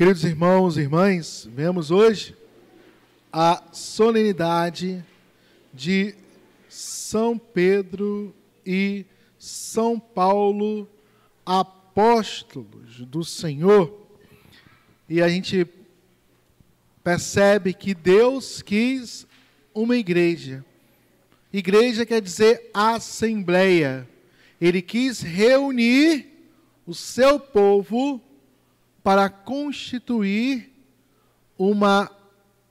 Queridos irmãos e irmãs, vemos hoje a solenidade de São Pedro e São Paulo, apóstolos do Senhor. E a gente percebe que Deus quis uma igreja. Igreja quer dizer assembleia. Ele quis reunir o seu povo para constituir uma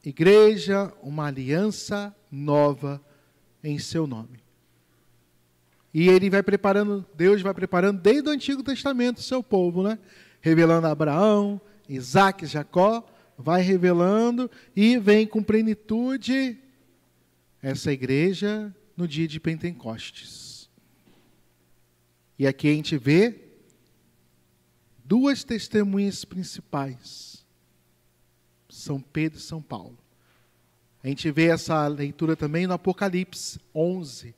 igreja, uma aliança nova em seu nome. E ele vai preparando, Deus vai preparando desde o Antigo Testamento seu povo, né? Revelando Abraão, Isaac, Jacó, vai revelando e vem com plenitude essa igreja no dia de Pentecostes. E aqui a gente vê duas testemunhas principais, São Pedro e São Paulo. A gente vê essa leitura também no Apocalipse 11.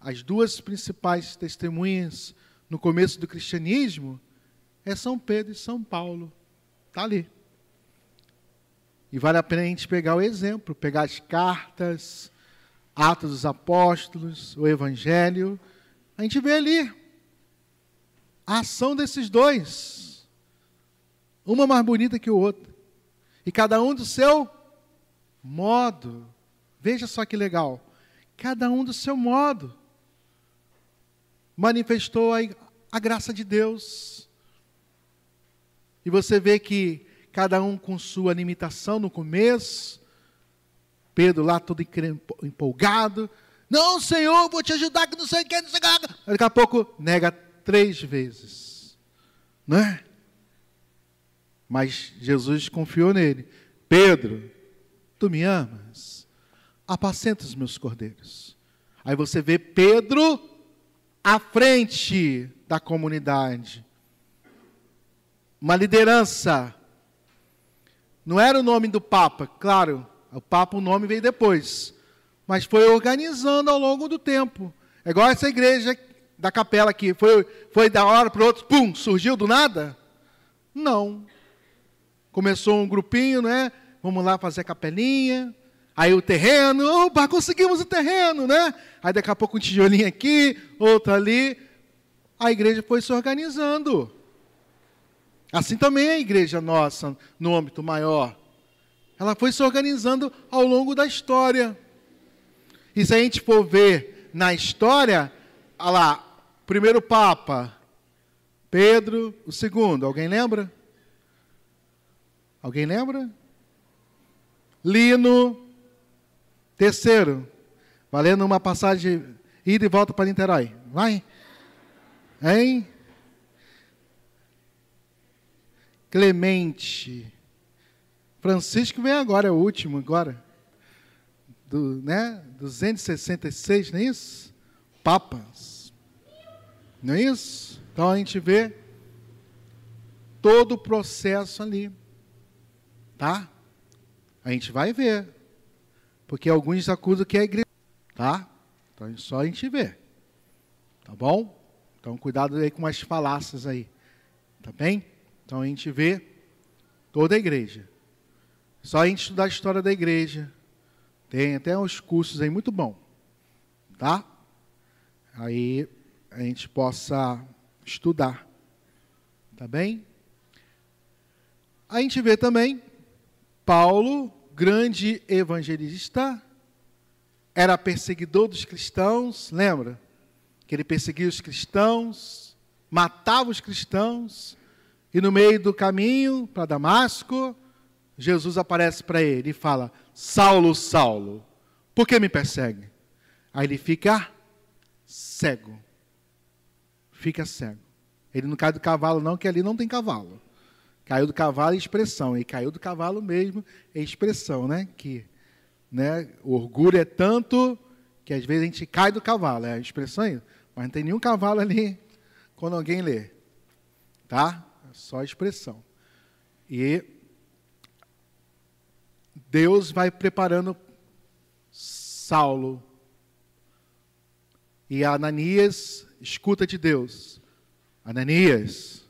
As duas principais testemunhas no começo do cristianismo é São Pedro e São Paulo. Está ali. E vale a pena a gente pegar o exemplo, pegar as cartas, Atos dos Apóstolos, o Evangelho. A gente vê ali a ação desses dois uma mais bonita que o outro. E cada um do seu modo. Veja só que legal. Cada um do seu modo. Manifestou a, a graça de Deus. E você vê que cada um com sua limitação no começo. Pedro lá todo empolgado. Não, Senhor, vou te ajudar, que não sei o que, não sei o que. Daqui a pouco nega três vezes. Não é? Mas Jesus confiou nele. Pedro, tu me amas? Apacenta os meus cordeiros. Aí você vê Pedro à frente da comunidade. Uma liderança. Não era o nome do Papa, claro, o Papa, o nome veio depois. Mas foi organizando ao longo do tempo. É igual essa igreja da capela aqui. Foi, foi da hora para o outro, pum, surgiu do nada? Não. Começou um grupinho, né? Vamos lá fazer a capelinha. Aí o terreno, opa, conseguimos o terreno, né? Aí daqui a pouco um tijolinho aqui, outro ali. A igreja foi se organizando. Assim também é a igreja nossa, no âmbito maior. Ela foi se organizando ao longo da história. E se a gente for ver na história, olha lá, primeiro Papa, Pedro, o segundo, alguém lembra? Alguém lembra? Lino. Terceiro. Valendo uma passagem ida e volta para Niterói. Vai. Hein? Clemente. Francisco vem agora, é o último agora. Do, né? 266, não é isso? Papas. Não é isso? Então a gente vê todo o processo ali. Tá? A gente vai ver. Porque alguns acusam que é igreja. Tá? Então só a gente ver. Tá bom? Então cuidado aí com as falácias aí. Tá bem? Então a gente vê toda a igreja. Só a gente estudar a história da igreja. Tem até uns cursos aí muito bom. Tá? Aí a gente possa estudar. Tá bem? A gente vê também Paulo, grande evangelista, era perseguidor dos cristãos, lembra? Que ele perseguia os cristãos, matava os cristãos, e no meio do caminho para Damasco, Jesus aparece para ele e fala: Saulo, Saulo, por que me persegue? Aí ele fica cego. Fica cego. Ele não cai do cavalo, não, que ali não tem cavalo. Caiu do cavalo é expressão, e caiu do cavalo mesmo é expressão, né? Que né, o orgulho é tanto que às vezes a gente cai do cavalo, é a expressão aí, mas não tem nenhum cavalo ali quando alguém lê. Tá? É só expressão. E Deus vai preparando Saulo. E Ananias escuta de Deus. Ananias,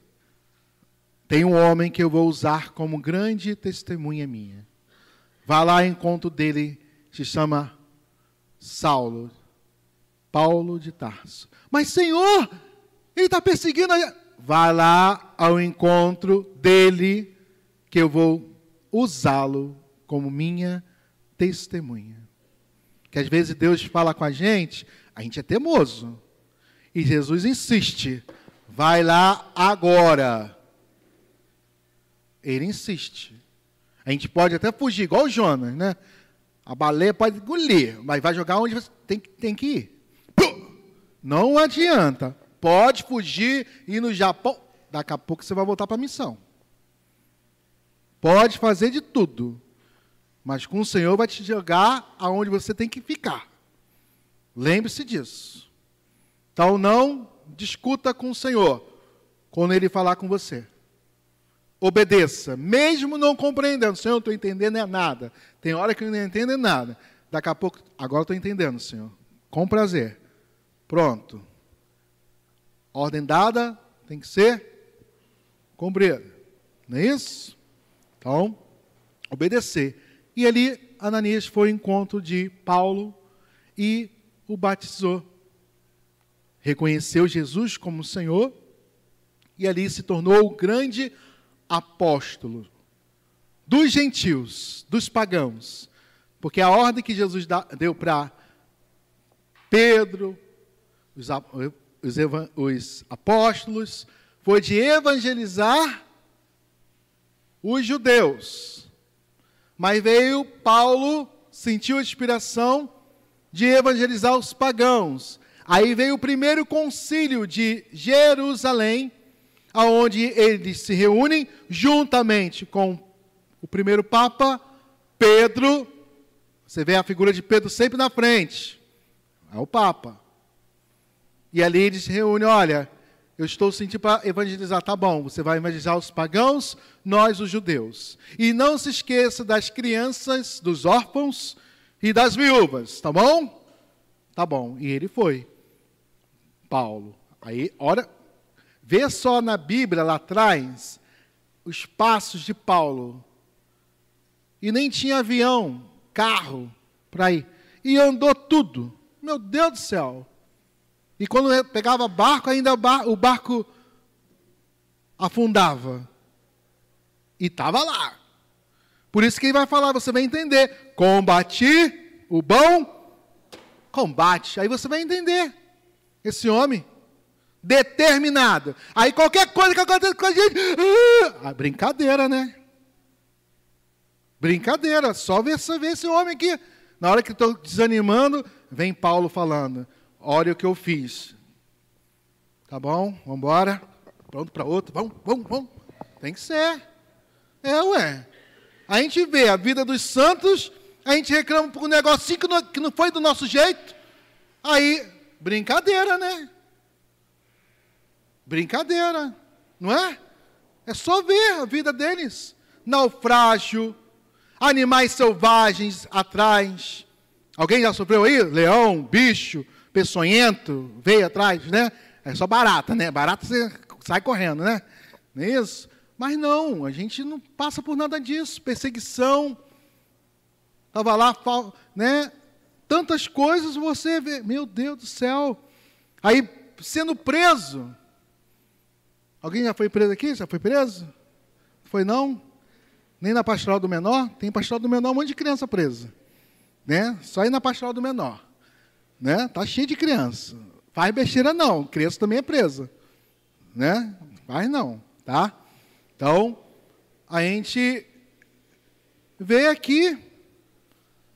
tem um homem que eu vou usar como grande testemunha minha. Vá lá ao encontro dele, se chama Saulo, Paulo de Tarso. Mas, Senhor, ele está perseguindo. A... Vá lá ao encontro dele, que eu vou usá-lo como minha testemunha. Que às vezes Deus fala com a gente, a gente é teimoso. E Jesus insiste: vai lá agora. Ele insiste. A gente pode até fugir, igual o Jonas, né? A baleia pode engolir, mas vai jogar onde você tem, tem que ir. Não adianta. Pode fugir e ir no Japão. Daqui a pouco você vai voltar para a missão. Pode fazer de tudo. Mas com o Senhor vai te jogar aonde você tem que ficar. Lembre-se disso. Então não discuta com o Senhor quando ele falar com você. Obedeça, mesmo não compreendendo. Senhor, não estou entendendo é nada. Tem hora que eu não entendo é nada. Daqui a pouco, agora estou entendendo, Senhor. Com prazer. Pronto. Ordem dada tem que ser cumprida. Não é isso? Então, obedecer. E ali, Ananias foi ao encontro de Paulo e o batizou. Reconheceu Jesus como Senhor e ali se tornou o grande apóstolo dos gentios, dos pagãos. Porque a ordem que Jesus deu para Pedro, os, os, os apóstolos, foi de evangelizar os judeus. Mas veio Paulo, sentiu a inspiração de evangelizar os pagãos. Aí veio o primeiro concílio de Jerusalém, aonde eles se reúnem juntamente com o primeiro papa, Pedro. Você vê a figura de Pedro sempre na frente. É o papa. E ali eles se reúnem, olha, eu estou sentindo para evangelizar, tá bom, você vai evangelizar os pagãos, nós os judeus. E não se esqueça das crianças, dos órfãos e das viúvas, tá bom? Tá bom. E ele foi. Paulo. Aí, ora, vê só na Bíblia lá atrás os passos de Paulo. E nem tinha avião, carro para ir. E andou tudo. Meu Deus do céu. E quando pegava barco, ainda o barco afundava. E estava lá. Por isso que ele vai falar, você vai entender. Combati o bom combate. Aí você vai entender. Esse homem determinado. Aí qualquer coisa que acontece com a gente. Ah, brincadeira, né? Brincadeira. Só ver, ver esse homem aqui. Na hora que estou desanimando, vem Paulo falando. Olha o que eu fiz. Tá bom? Vamos embora. Pronto para outro. Vamos, vamos, vamos. Tem que ser. É, ué. A gente vê a vida dos santos, a gente reclama por um negocinho que não, que não foi do nosso jeito. Aí, brincadeira, né? Brincadeira, não é? É só ver a vida deles. Naufrágio, animais selvagens atrás. Alguém já sofreu aí? Leão, bicho, peçonhento, veio atrás, né? É só barata, né? Barata você sai correndo, né? Não é isso? Mas não, a gente não passa por nada disso. Perseguição. Estava lá, né? Tantas coisas você vê, meu Deus do céu. Aí, sendo preso. Alguém já foi preso aqui? Já foi preso? Foi não? Nem na pastoral do menor? Tem pastoral do menor, um monte de criança presa. Né? Só ir na pastoral do menor né? Tá cheio de criança. Faz besteira não, criança também é presa, né? Faz não, tá? Então, a gente vê aqui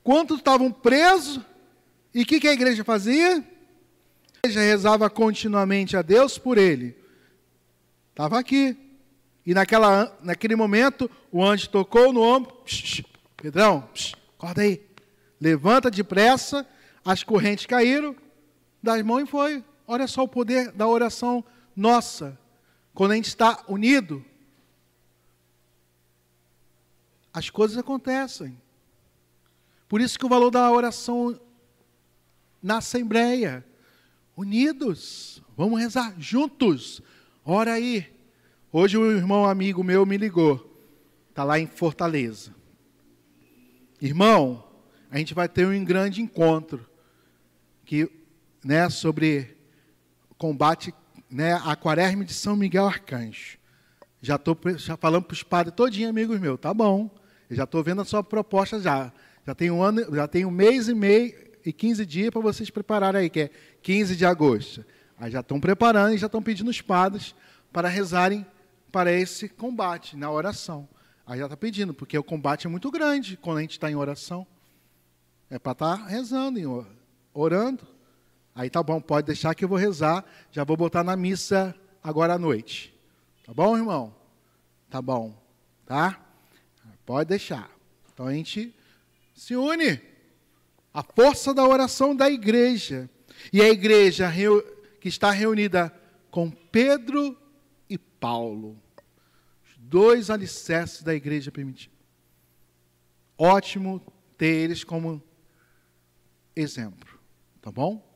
quantos estavam presos e o que, que a igreja fazia? A igreja rezava continuamente a Deus por ele. Estava aqui. E naquela, naquele momento, o anjo tocou no ombro. Psh, Pedrão, psh, acorda aí. Levanta depressa as correntes caíram das mãos e foi. Olha só o poder da oração nossa. Quando a gente está unido, as coisas acontecem. Por isso que o valor da oração na Assembleia, unidos, vamos rezar juntos. Ora aí, Hoje um irmão amigo meu me ligou. Está lá em Fortaleza. Irmão, a gente vai ter um grande encontro que, né, sobre combate, né, a quaresma de São Miguel Arcanjo. Já estou falando para os padres todinho, amigos meus, tá bom. Eu já estou vendo a sua proposta já. Já tem um ano, já tem um mês e meio e 15 dias para vocês prepararem aí, que é 15 de agosto. Aí já estão preparando e já estão pedindo os padres para rezarem para esse combate na oração. Aí já está pedindo, porque o combate é muito grande quando a gente está em oração. É para estar tá rezando, orando. Aí tá bom, pode deixar que eu vou rezar. Já vou botar na missa agora à noite. Tá bom, irmão? Tá bom. Tá? Pode deixar. Então a gente se une. A força da oração da igreja. E a igreja que está reunida com Pedro e Paulo. Os dois alicerces da igreja primitiva. Ótimo ter eles como exemplo. Tá bom?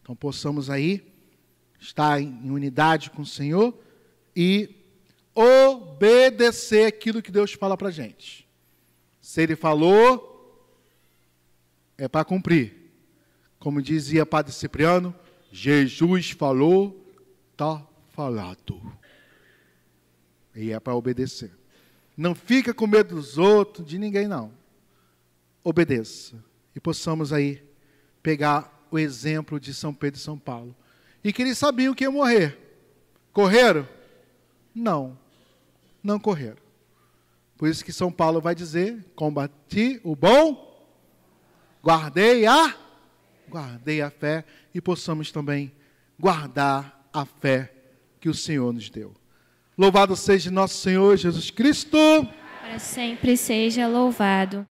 Então possamos aí estar em unidade com o Senhor e obedecer aquilo que Deus fala para gente. Se Ele falou, é para cumprir. Como dizia Padre Cipriano, Jesus falou, está falado. E é para obedecer. Não fica com medo dos outros, de ninguém não. Obedeça. E possamos aí pegar o exemplo de São Pedro e São Paulo. E que eles sabiam que iam morrer. Correram? Não, não correram. Por isso que São Paulo vai dizer: combati o bom, guardei a, guardei a fé e possamos também guardar a fé que o Senhor nos deu. Louvado seja nosso Senhor Jesus Cristo. Para sempre seja louvado.